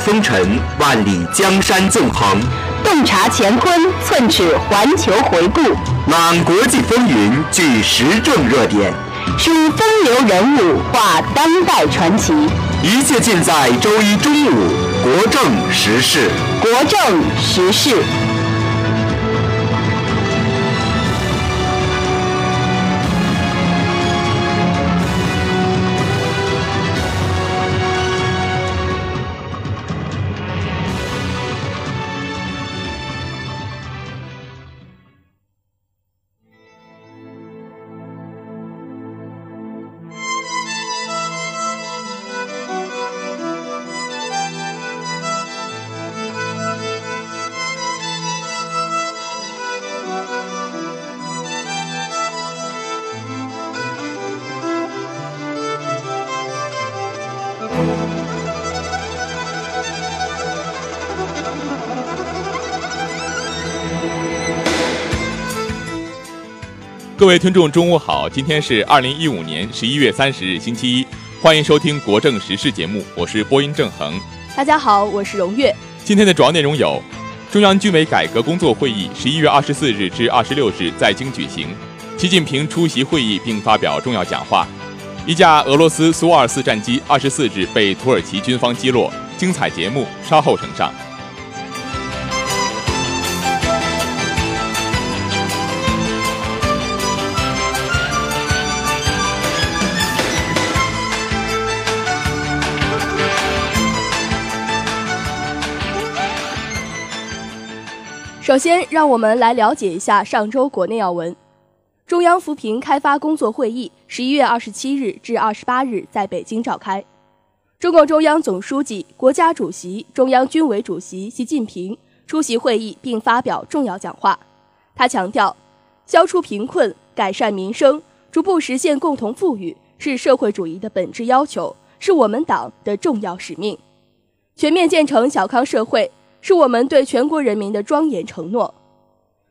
风尘万里，江山纵横；洞察乾坤，寸尺环球回顾；览国际风云，聚时政热点；书风流人物，话当代传奇。一切尽在周一中午，国政时事。国政时事。各位听众，中午好！今天是二零一五年十一月三十日，星期一，欢迎收听国政时事节目，我是播音郑恒。大家好，我是荣月。今天的主要内容有：中央军委改革工作会议十一月二十四日至二十六日在京举行，习近平出席会议并发表重要讲话。一架俄罗斯苏二四战机二十四日被土耳其军方击落，精彩节目稍后呈上。首先，让我们来了解一下上周国内要闻。中央扶贫开发工作会议十一月二十七日至二十八日在北京召开，中共中央总书记、国家主席、中央军委主席习近平出席会议并发表重要讲话。他强调，消除贫困、改善民生、逐步实现共同富裕是社会主义的本质要求，是我们党的重要使命。全面建成小康社会。是我们对全国人民的庄严承诺。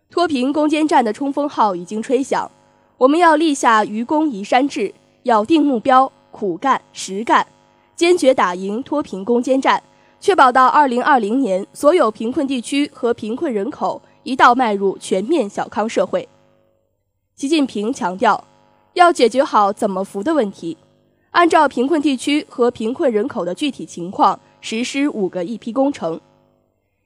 脱贫攻坚战的冲锋号已经吹响，我们要立下愚公移山志，咬定目标，苦干实干，坚决打赢脱贫攻坚战，确保到二零二零年，所有贫困地区和贫困人口一道迈入全面小康社会。习近平强调，要解决好怎么扶的问题，按照贫困地区和贫困人口的具体情况实施五个一批工程。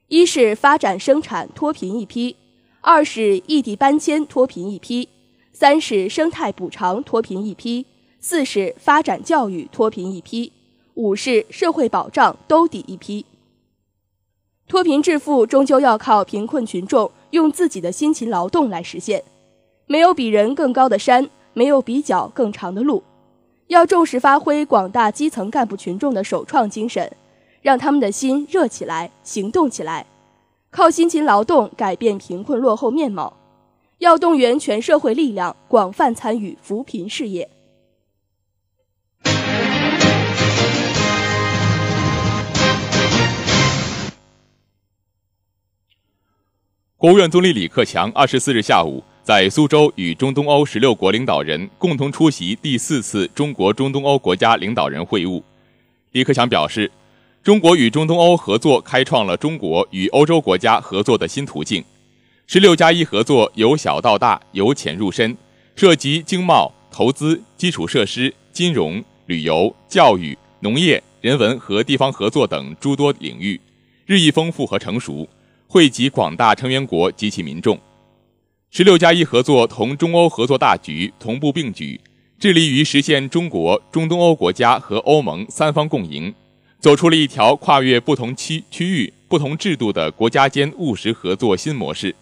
一是发展生产脱贫一批，二是异地搬迁脱贫一批，三是生态补偿脱贫一批，四是发展教育脱贫一批，五是社会保障兜底一批。脱贫致富终究要靠贫困群众用自己的辛勤劳动来实现，没有比人更高的山，没有比脚更长的路，要重视发挥广大基层干部群众的首创精神，让他们的心热起来，行动起来，靠辛勤劳动改变贫困落后面貌，要动员全社会力量，广泛参与扶贫事业。国务院总理李克强二十四日下午在苏州与中东欧十六国领导人共同出席第四次中国中东欧国家领导人会晤。李克强表示，中国与中东欧合作开创了中国与欧洲国家合作的新途径。十六加一合作由小到大，由浅入深，涉及经贸、投资、基础设施、金融、旅游、教育、农业、人文和地方合作等诸多领域，日益丰富和成熟。惠及广大成员国及其民众，十六加一合作同中欧合作大局同步并举，致力于实现中国、中东欧国家和欧盟三方共赢，走出了一条跨越不同区区域、不同制度的国家间务实合作新模式。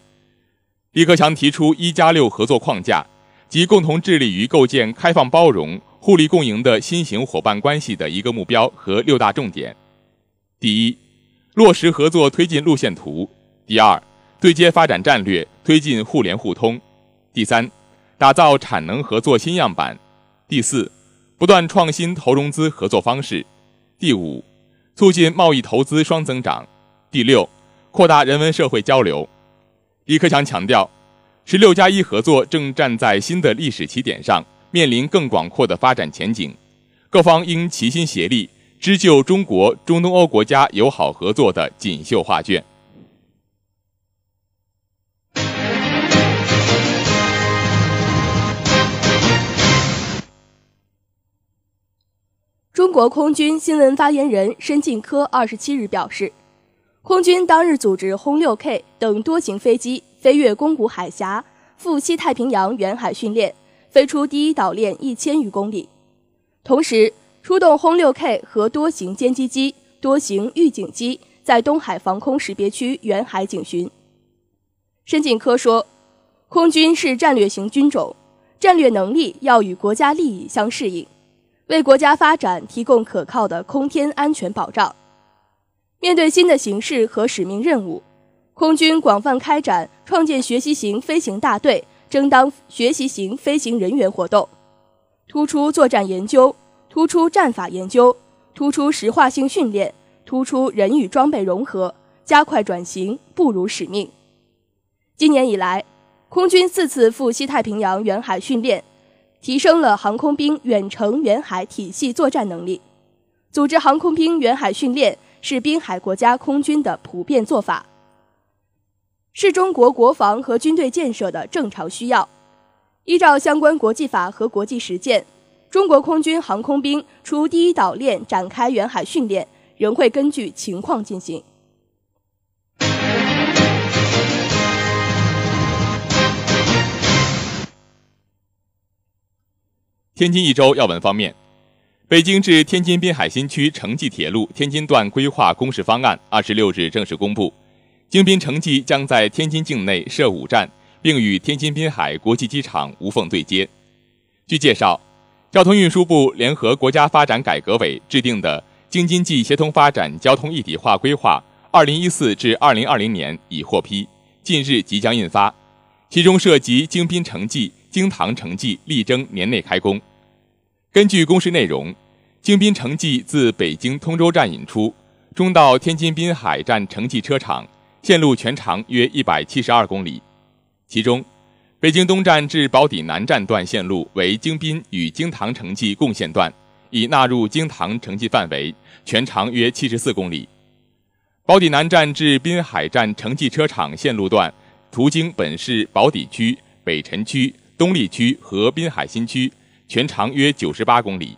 李克强提出“一加六”合作框架，即共同致力于构建开放包容、互利共赢的新型伙伴关系的一个目标和六大重点。第一，落实合作推进路线图。第二，对接发展战略，推进互联互通；第三，打造产能合作新样板；第四，不断创新投融资合作方式；第五，促进贸易投资双增长；第六，扩大人文社会交流。李克强强调，十六加一合作正站在新的历史起点上，面临更广阔的发展前景，各方应齐心协力，织就中国中东欧国家友好合作的锦绣画卷。中国空军新闻发言人申进科二十七日表示，空军当日组织轰六 K 等多型飞机飞越宫古海峡，赴西太平洋远海训练，飞出第一岛链一千余公里，同时出动轰六 K 和多型歼击机、多型预警机在东海防空识别区远海警巡。申进科说，空军是战略型军种，战略能力要与国家利益相适应。为国家发展提供可靠的空天安全保障。面对新的形势和使命任务，空军广泛开展创建学习型飞行大队、争当学习型飞行人员活动，突出作战研究，突出战法研究，突出实化性训练，突出人与装备融合，加快转型，不辱使命。今年以来，空军四次赴西太平洋远海训练。提升了航空兵远程远海体系作战能力，组织航空兵远海训练是滨海国家空军的普遍做法，是中国国防和军队建设的正常需要。依照相关国际法和国际实践，中国空军航空兵除第一岛链展开远海训练，仍会根据情况进行。天津一周要闻方面，北京至天津滨海新区城际铁路天津段规划公示方案二十六日正式公布，京滨城际将在天津境内设五站，并与天津滨海国际机场无缝对接。据介绍，交通运输部联合国家发展改革委制定的京津冀协同发展交通一体化规划（二零一四至二零二零年）已获批，近日即将印发，其中涉及京滨城际、京唐城际，力争年内开工。根据公示内容，京滨城际自北京通州站引出，中到天津滨海站城际车场，线路全长约一百七十二公里。其中，北京东站至宝坻南站段线路为京滨与京唐城际共线段，已纳入京唐城际范围，全长约七十四公里。宝坻南站至滨海站城际车场线路段，途经本市宝坻区、北辰区、东丽区和滨海新区。全长约九十八公里，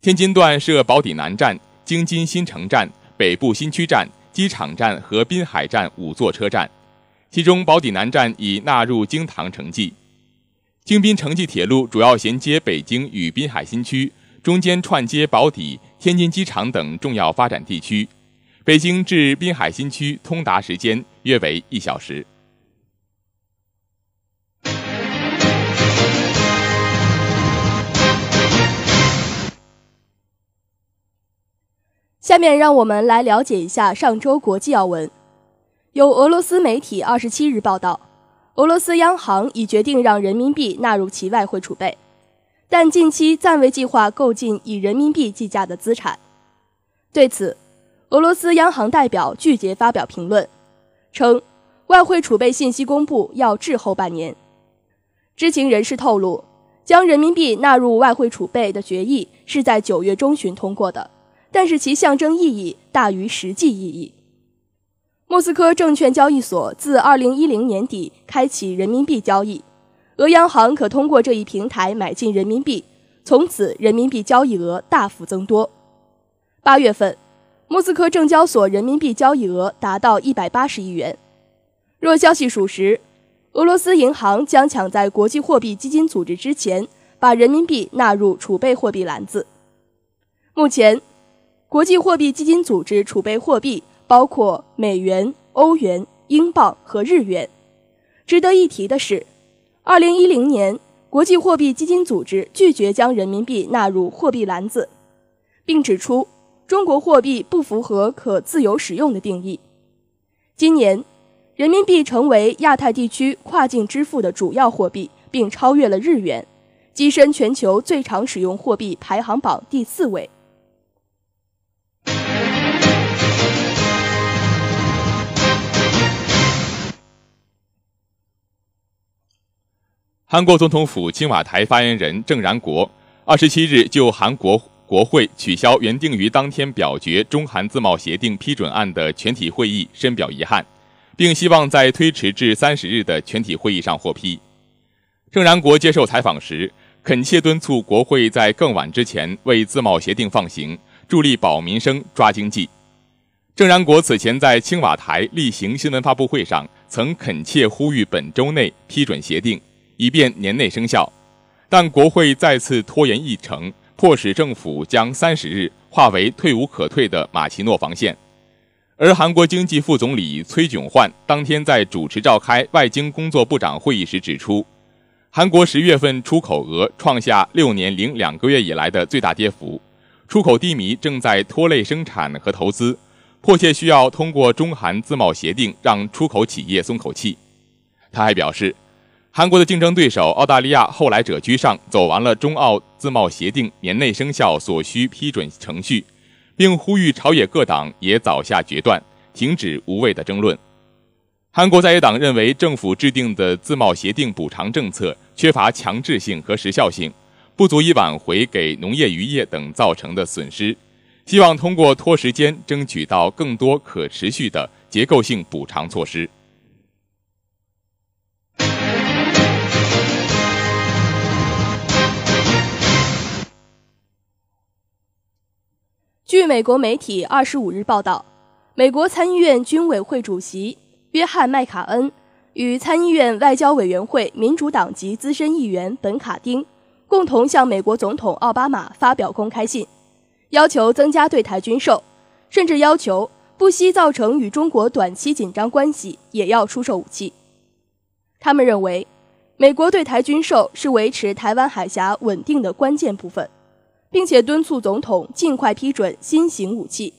天津段设宝坻南站、京津新城站、北部新区站、机场站和滨海站五座车站，其中宝坻南站已纳入京唐城际。京滨城际铁路主要衔接北京与滨海新区，中间串接宝坻、天津机场等重要发展地区。北京至滨海新区通达时间约为一小时。下面让我们来了解一下上周国际要闻。有俄罗斯媒体二十七日报道，俄罗斯央行已决定让人民币纳入其外汇储备，但近期暂未计划购进以人民币计价的资产。对此，俄罗斯央行代表拒绝发表评论，称外汇储备信息公布要滞后半年。知情人士透露，将人民币纳入外汇储备的决议是在九月中旬通过的。但是其象征意义大于实际意义。莫斯科证券交易所自2010年底开启人民币交易，俄央行可通过这一平台买进人民币，从此人民币交易额大幅增多。八月份，莫斯科证交所人民币交易额达到180亿元。若消息属实，俄罗斯银行将抢在国际货币基金组织之前把人民币纳入储备货币篮子。目前。国际货币基金组织储备货币包括美元、欧元、英镑和日元。值得一提的是，2010年国际货币基金组织拒绝将人民币纳入货币篮子，并指出中国货币不符合可自由使用的定义。今年，人民币成为亚太地区跨境支付的主要货币，并超越了日元，跻身全球最常使用货币排行榜第四位。韩国总统府青瓦台发言人郑然国二十七日就韩国国会取消原定于当天表决中韩自贸协定批准案的全体会议深表遗憾，并希望在推迟至三十日的全体会议上获批。郑然国接受采访时恳切敦促国会在更晚之前为自贸协定放行，助力保民生、抓经济。郑然国此前在青瓦台例行新闻发布会上曾恳切呼吁本周内批准协定。以便年内生效，但国会再次拖延议程，迫使政府将三十日化为退无可退的马奇诺防线。而韩国经济副总理崔炯焕当天在主持召开外经工作部长会议时指出，韩国十月份出口额创下六年零两个月以来的最大跌幅，出口低迷正在拖累生产和投资，迫切需要通过中韩自贸协定让出口企业松口气。他还表示。韩国的竞争对手澳大利亚后来者居上，走完了中澳自贸协定年内生效所需批准程序，并呼吁朝野各党也早下决断，停止无谓的争论。韩国在野党认为政府制定的自贸协定补偿政策缺乏强制性和时效性，不足以挽回给农业渔业等造成的损失，希望通过拖时间争取到更多可持续的结构性补偿措施。据美国媒体二十五日报道，美国参议院军委会主席约翰·麦卡恩与参议院外交委员会民主党籍资深议员本·卡丁共同向美国总统奥巴马发表公开信，要求增加对台军售，甚至要求不惜造成与中国短期紧张关系，也要出售武器。他们认为，美国对台军售是维持台湾海峡稳定的关键部分。并且敦促总统尽快批准新型武器，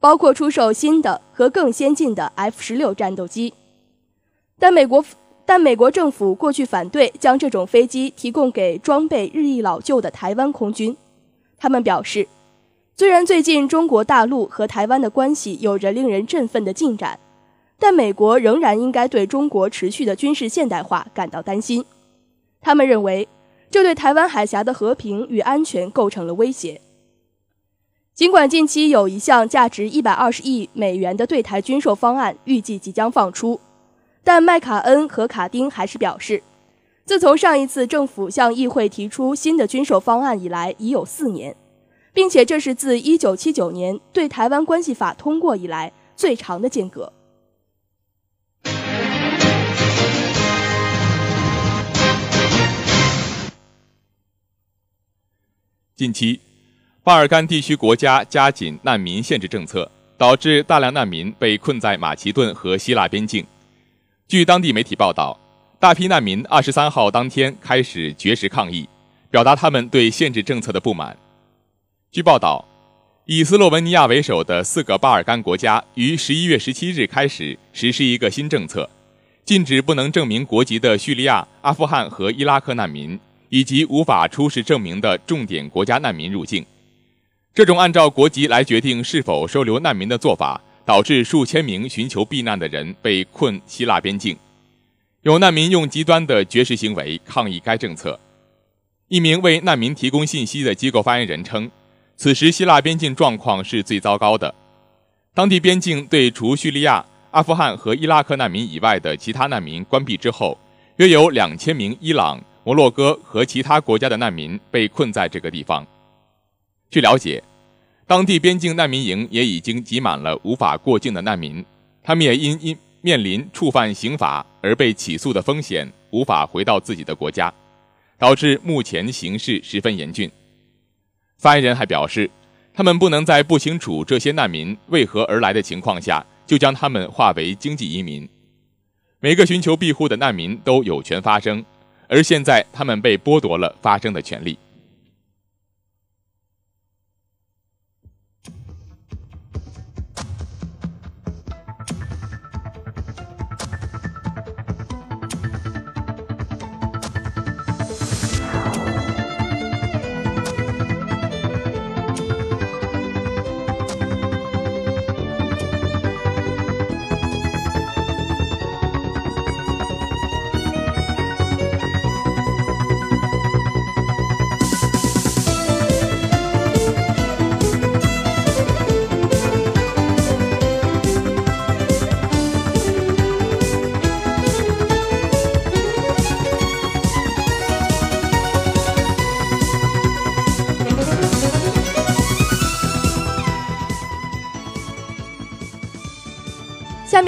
包括出售新的和更先进的 F 十六战斗机。但美国但美国政府过去反对将这种飞机提供给装备日益老旧的台湾空军。他们表示，虽然最近中国大陆和台湾的关系有着令人振奋的进展，但美国仍然应该对中国持续的军事现代化感到担心。他们认为。这对台湾海峡的和平与安全构成了威胁。尽管近期有一项价值一百二十亿美元的对台军售方案预计即将放出，但麦卡恩和卡丁还是表示，自从上一次政府向议会提出新的军售方案以来已有四年，并且这是自一九七九年对台湾关系法通过以来最长的间隔。近期，巴尔干地区国家加紧难民限制政策，导致大量难民被困在马其顿和希腊边境。据当地媒体报道，大批难民二十三号当天开始绝食抗议，表达他们对限制政策的不满。据报道，以斯洛文尼亚为首的四个巴尔干国家于十一月十七日开始实施一个新政策，禁止不能证明国籍的叙利亚、阿富汗和伊拉克难民。以及无法出示证明的重点国家难民入境，这种按照国籍来决定是否收留难民的做法，导致数千名寻求避难的人被困希腊边境。有难民用极端的绝食行为抗议该政策。一名为难民提供信息的机构发言人称，此时希腊边境状况是最糟糕的。当地边境对除叙利亚、阿富汗和伊拉克难民以外的其他难民关闭之后，约有两千名伊朗。摩洛哥和其他国家的难民被困在这个地方。据了解，当地边境难民营也已经挤满了无法过境的难民，他们也因因面临触犯刑法而被起诉的风险，无法回到自己的国家，导致目前形势十分严峻。发言人还表示，他们不能在不清楚这些难民为何而来的情况下，就将他们划为经济移民。每个寻求庇护的难民都有权发声。而现在，他们被剥夺了发声的权利。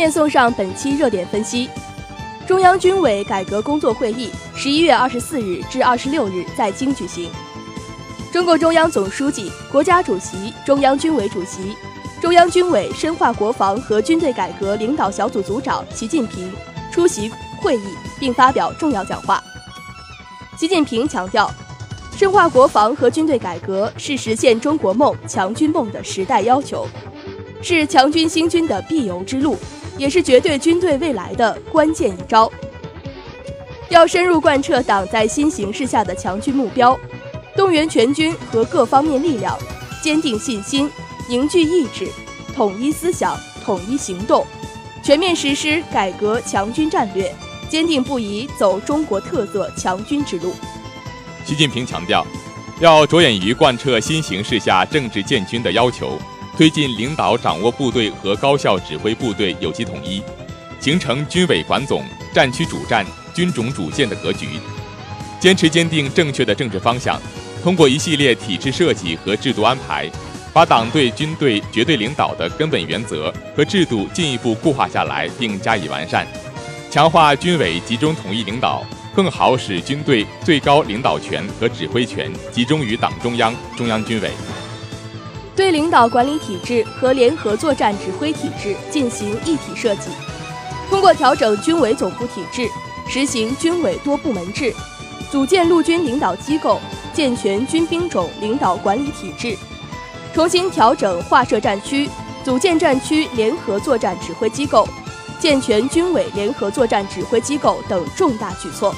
面送上本期热点分析。中央军委改革工作会议十一月二十四日至二十六日在京举行。中共中央总书记、国家主席、中央军委主席、中央军委深化国防和军队改革领导小组组长习近平出席会议并发表重要讲话。习近平强调，深化国防和军队改革是实现中国梦、强军梦的时代要求，是强军兴军的必由之路。也是绝对军队未来的关键一招。要深入贯彻党在新形势下的强军目标，动员全军和各方面力量，坚定信心，凝聚意志，统一思想，统一行动，全面实施改革强军战略，坚定不移走中国特色强军之路。习近平强调，要着眼于贯彻新形势下政治建军的要求。推进领导掌握部队和高效指挥部队有机统一，形成军委管总、战区主战、军种主线的格局。坚持坚定正确的政治方向，通过一系列体制设计和制度安排，把党对军队绝对领导的根本原则和制度进一步固化下来并加以完善，强化军委集中统一领导，更好使军队最高领导权和指挥权集中于党中央、中央军委。对领导管理体制和联合作战指挥体制进行一体设计，通过调整军委总部体制，实行军委多部门制，组建陆军领导机构，健全军兵种领导管理体制，重新调整划设战区，组建战区联合作战指挥机构，健全军委联合作战指挥机构等重大举措，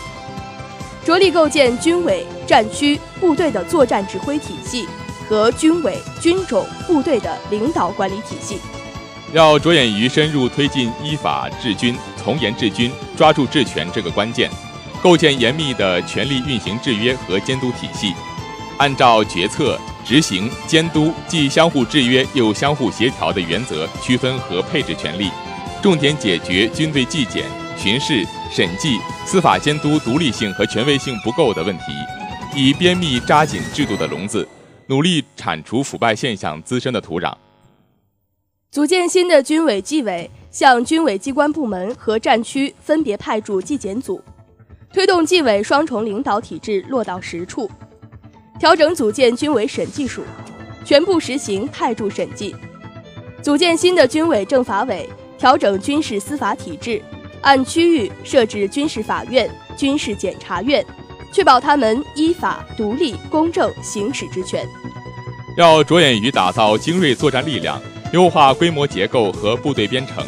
着力构建军委、战区、部队的作战指挥体系。和军委、军种、部队的领导管理体系，要着眼于深入推进依法治军、从严治军、抓住治权这个关键，构建严密的权力运行制约和监督体系，按照决策、执行、监督既相互制约又相互协调的原则区分和配置权力，重点解决军队纪检、巡视、审计、司法监督独立性和权威性不够的问题，以编密扎紧制度的笼子。努力铲除腐败现象滋生的土壤。组建新的军委纪委，向军委机关部门和战区分别派驻纪检组，推动纪委双重领导体制落到实处。调整组建军委审计署，全部实行派驻审计。组建新的军委政法委，调整军事司法体制，按区域设置军事法院、军事检察院，确保他们依法、独立、公正行使职权。要着眼于打造精锐作战力量，优化规模结构和部队编程，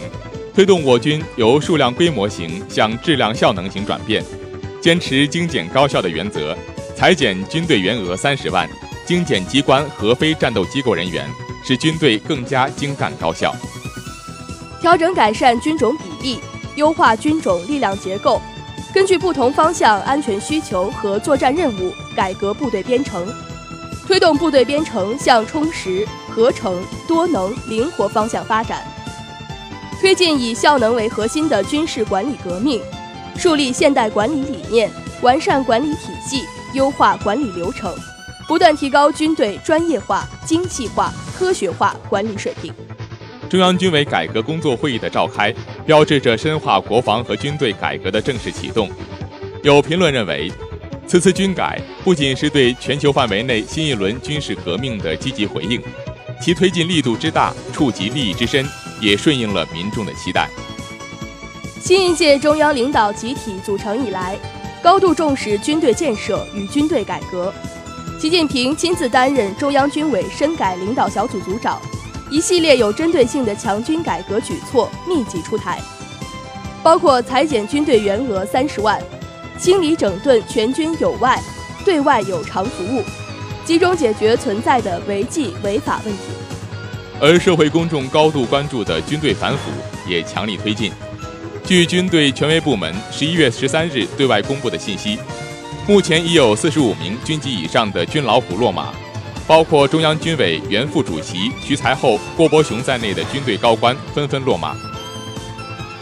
推动我军由数量规模型向质量效能型转变，坚持精简高效的原则。裁减军队员额三十万，精简机关和非战斗机构人员，使军队更加精干高效。调整改善军种比例，优化军种力量结构，根据不同方向安全需求和作战任务，改革部队编程，推动部队编程向充实、合成、多能、灵活方向发展。推进以效能为核心的军事管理革命，树立现代管理理念，完善管理体系。优化管理流程，不断提高军队专业化、精细化、科学化管理水平。中央军委改革工作会议的召开，标志着深化国防和军队改革的正式启动。有评论认为，此次军改不仅是对全球范围内新一轮军事革命的积极回应，其推进力度之大、触及利益之深，也顺应了民众的期待。新一届中央领导集体组成以来。高度重视军队建设与军队改革，习近平亲自担任中央军委深改领导小组组长，一系列有针对性的强军改革举措密集出台，包括裁减军队员额三十万，清理整顿全军有外、对外有偿服务，集中解决存在的违纪违法问题。而社会公众高度关注的军队反腐也强力推进。据军队权威部门十一月十三日对外公布的信息，目前已有四十五名军级以上的军老虎落马，包括中央军委原副主席徐才厚、郭伯雄在内的军队高官纷纷落马。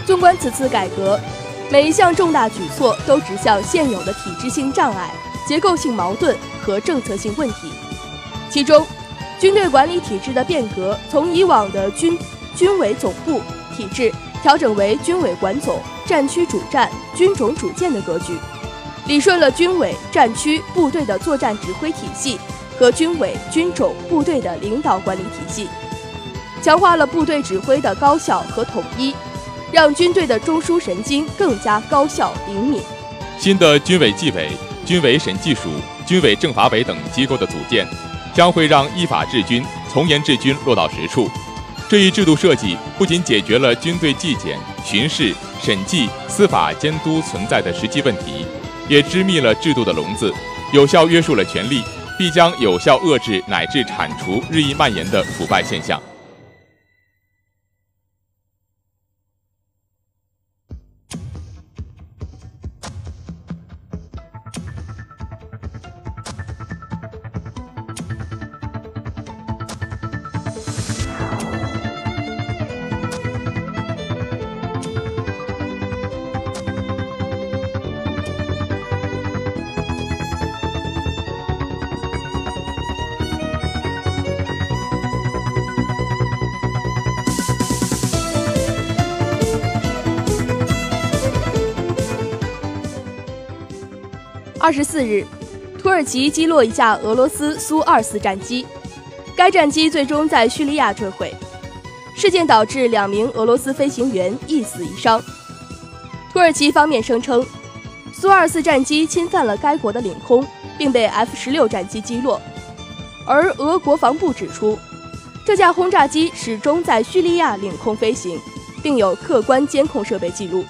纵观此次改革，每一项重大举措都指向现有的体制性障碍、结构性矛盾和政策性问题。其中，军队管理体制的变革从以往的军军委总部体制。调整为军委管总、战区主战、军种主建的格局，理顺了军委、战区、部队的作战指挥体系和军委、军种、部队的领导管理体系，强化了部队指挥的高效和统一，让军队的中枢神经更加高效灵敏。新的军委纪委、军委审计署、军委政法委等机构的组建，将会让依法治军、从严治军落到实处。这一制度设计不仅解决了军队纪检、巡视、审计、司法监督存在的实际问题，也织密了制度的笼子，有效约束了权力，必将有效遏制乃至铲除日益蔓延的腐败现象。二十四日，土耳其击落一架俄罗斯苏二四战机，该战机最终在叙利亚坠毁。事件导致两名俄罗斯飞行员一死一伤。土耳其方面声称，苏二四战机侵犯了该国的领空，并被 F 十六战机击落。而俄国防部指出，这架轰炸机始终在叙利亚领空飞行，并有客观监控设备记录。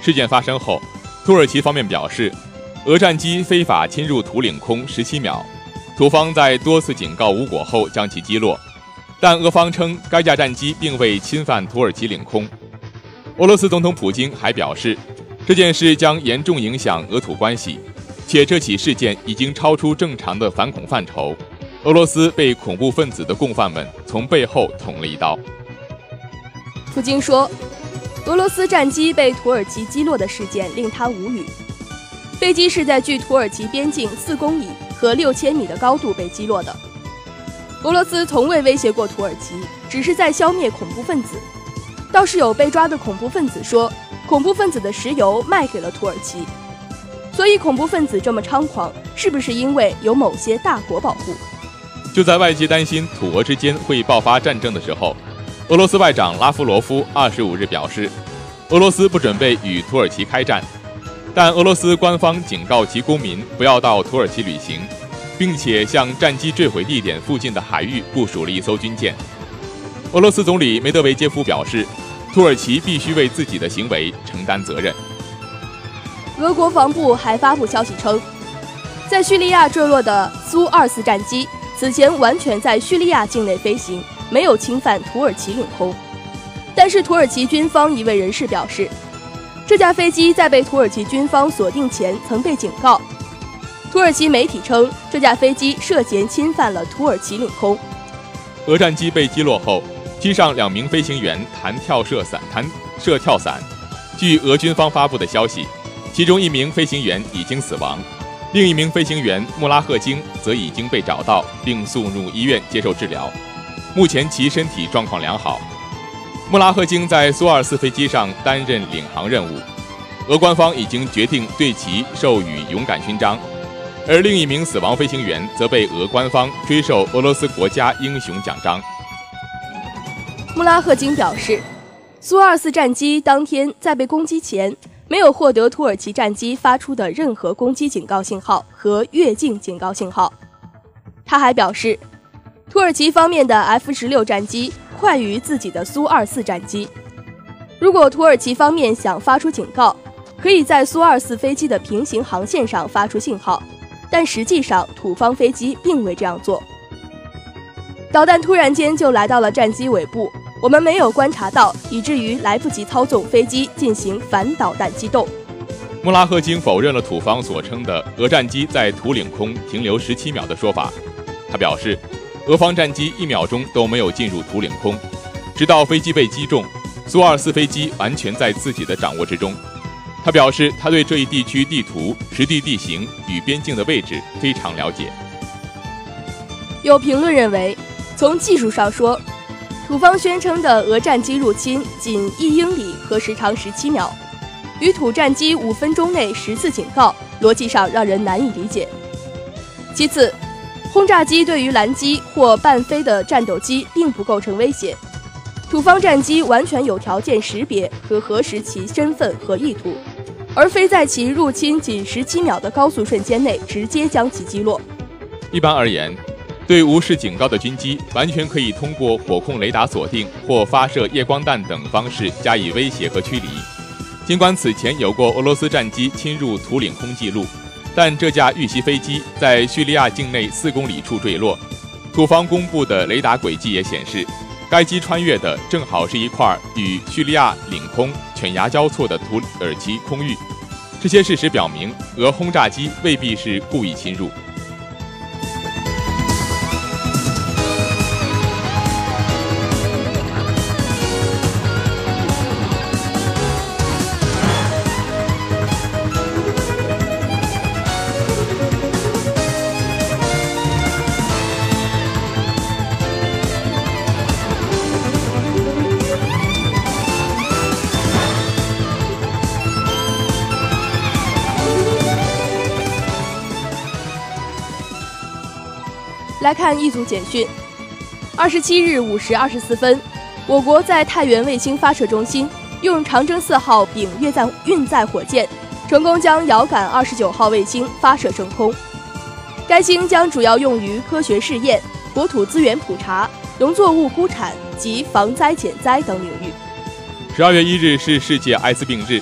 事件发生后，土耳其方面表示。俄战机非法侵入土领空十七秒，土方在多次警告无果后将其击落，但俄方称该架战机并未侵犯土耳其领空。俄罗斯总统普京还表示，这件事将严重影响俄土关系，且这起事件已经超出正常的反恐范畴。俄罗斯被恐怖分子的共犯们从背后捅了一刀。普京说，俄罗斯战机被土耳其击落的事件令他无语。飞机是在距土耳其边境四公里和六千米的高度被击落的。俄罗斯从未威胁过土耳其，只是在消灭恐怖分子。倒是有被抓的恐怖分子说，恐怖分子的石油卖给了土耳其。所以，恐怖分子这么猖狂，是不是因为有某些大国保护？就在外界担心土俄之间会爆发战争的时候，俄罗斯外长拉夫罗夫二十五日表示，俄罗斯不准备与土耳其开战，但俄罗斯官方警告其公民不要到土耳其旅行，并且向战机坠毁地点附近的海域部署了一艘军舰。俄罗斯总理梅德韦杰夫表示，土耳其必须为自己的行为承担责任。俄国防部还发布消息称，在叙利亚坠落的苏 -24 战机此前完全在叙利亚境内飞行，没有侵犯土耳其领空。但是土耳其军方一位人士表示，这架飞机在被土耳其军方锁定前曾被警告。土耳其媒体称，这架飞机涉嫌侵犯了土耳其领空。俄战机被击落后，机上两名飞行员弹跳射伞，弹射跳伞。据俄军方发布的消息。其中一名飞行员已经死亡，另一名飞行员穆拉赫金则已经被找到并送入医院接受治疗，目前其身体状况良好。穆拉赫金在苏二四飞机上担任领航任务，俄官方已经决定对其授予勇敢勋章，而另一名死亡飞行员则被俄官方追授俄罗斯国家英雄奖章。穆拉赫金表示，苏二四战机当天在被攻击前。没有获得土耳其战机发出的任何攻击警告信号和越境警告信号。他还表示，土耳其方面的 F 十六战机快于自己的苏二四战机。如果土耳其方面想发出警告，可以在苏二四飞机的平行航线上发出信号，但实际上土方飞机并未这样做。导弹突然间就来到了战机尾部。我们没有观察到，以至于来不及操纵飞机进行反导弹机动。穆拉赫金否认了土方所称的俄战机在土领空停留十七秒的说法。他表示，俄方战机一秒钟都没有进入土领空，直到飞机被击中，苏二四飞机完全在自己的掌握之中。他表示，他对这一地区地图、实地地形与边境的位置非常了解。有评论认为，从技术上说，土方宣称的俄战机入侵仅一英里和时长十七秒，与土战机五分钟内十次警告，逻辑上让人难以理解。其次，轰炸机对于拦击或半飞的战斗机并不构成威胁，土方战机完全有条件识别和核实其身份和意图，而非在其入侵仅十七秒的高速瞬间内直接将其击落。一般而言。对无视警告的军机，完全可以通过火控雷达锁定或发射夜光弹等方式加以威胁和驱离。尽管此前有过俄罗斯战机侵入土领空记录，但这架遇袭飞机在叙利亚境内四公里处坠落。土方公布的雷达轨迹也显示，该机穿越的正好是一块与叙利亚领空犬牙交错的土耳其空域。这些事实表明，俄轰炸机未必是故意侵入。看一组简讯。二十七日五时二十四分，我国在太原卫星发射中心用长征四号丙运载运载火箭，成功将遥感二十九号卫星发射升空。该星将主要用于科学试验、国土资源普查、农作物估产及防灾减灾等领域。十二月一日是世界艾滋病日，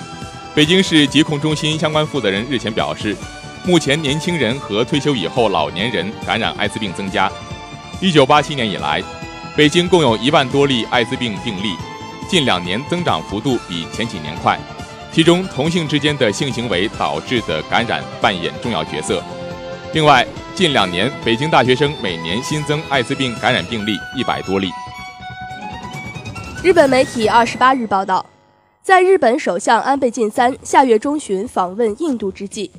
北京市疾控中心相关负责人日前表示。目前，年轻人和退休以后老年人感染艾滋病增加。一九八七年以来，北京共有一万多例艾滋病病例，近两年增长幅度比前几年快。其中，同性之间的性行为导致的感染扮演重要角色。另外，近两年北京大学生每年新增艾滋病感染病例一百多例。日本媒体二十八日报道，在日本首相安倍晋三下月中旬访问印度之际。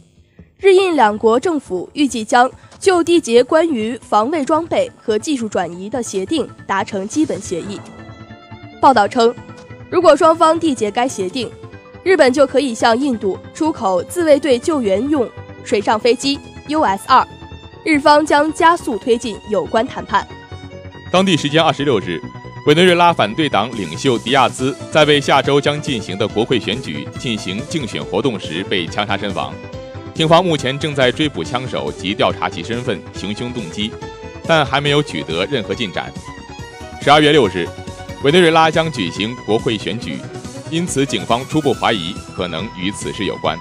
日印两国政府预计将就缔结关于防卫装备和技术转移的协定达成基本协议。报道称，如果双方缔结该协定，日本就可以向印度出口自卫队救援用水上飞机 US-2，日方将加速推进有关谈判。当地时间二十六日，委内瑞拉反对党领袖迪亚兹在为下周将进行的国会选举进行竞选活动时被枪杀身亡。警方目前正在追捕枪手及调查其身份、行凶动机，但还没有取得任何进展。十二月六日，委内瑞拉将举行国会选举。因此，警方初步怀疑可能与此事有关。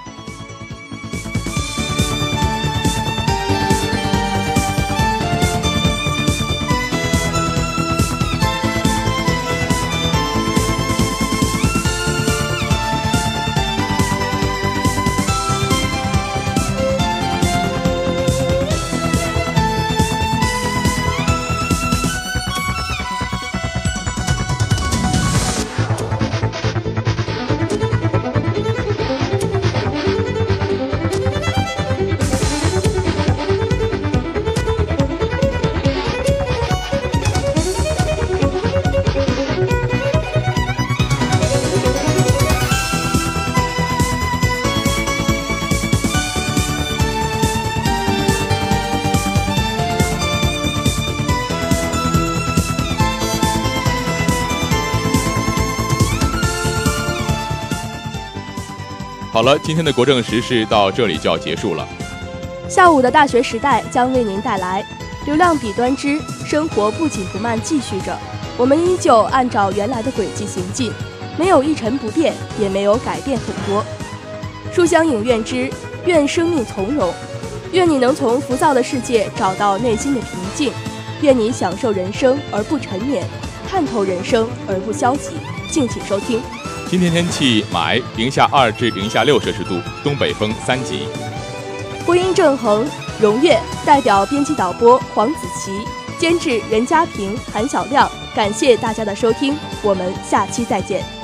今天的国政时事到这里就要结束了。下午的大学时代将为您带来流量彼端之生活不紧不慢继续着，我们依旧按照原来的轨迹行进，没有一成不变，也没有改变很多。书香影院之愿生命从容，愿你能从浮躁的世界找到内心的平静，愿你享受人生而不沉湎，看透人生而不消极。敬请收听。今天天气霾，零下二至零下六摄氏度，东北风三级。播音正恒、荣月，代表编辑导播黄子琪，监制任家平、韩小亮，感谢大家的收听，我们下期再见。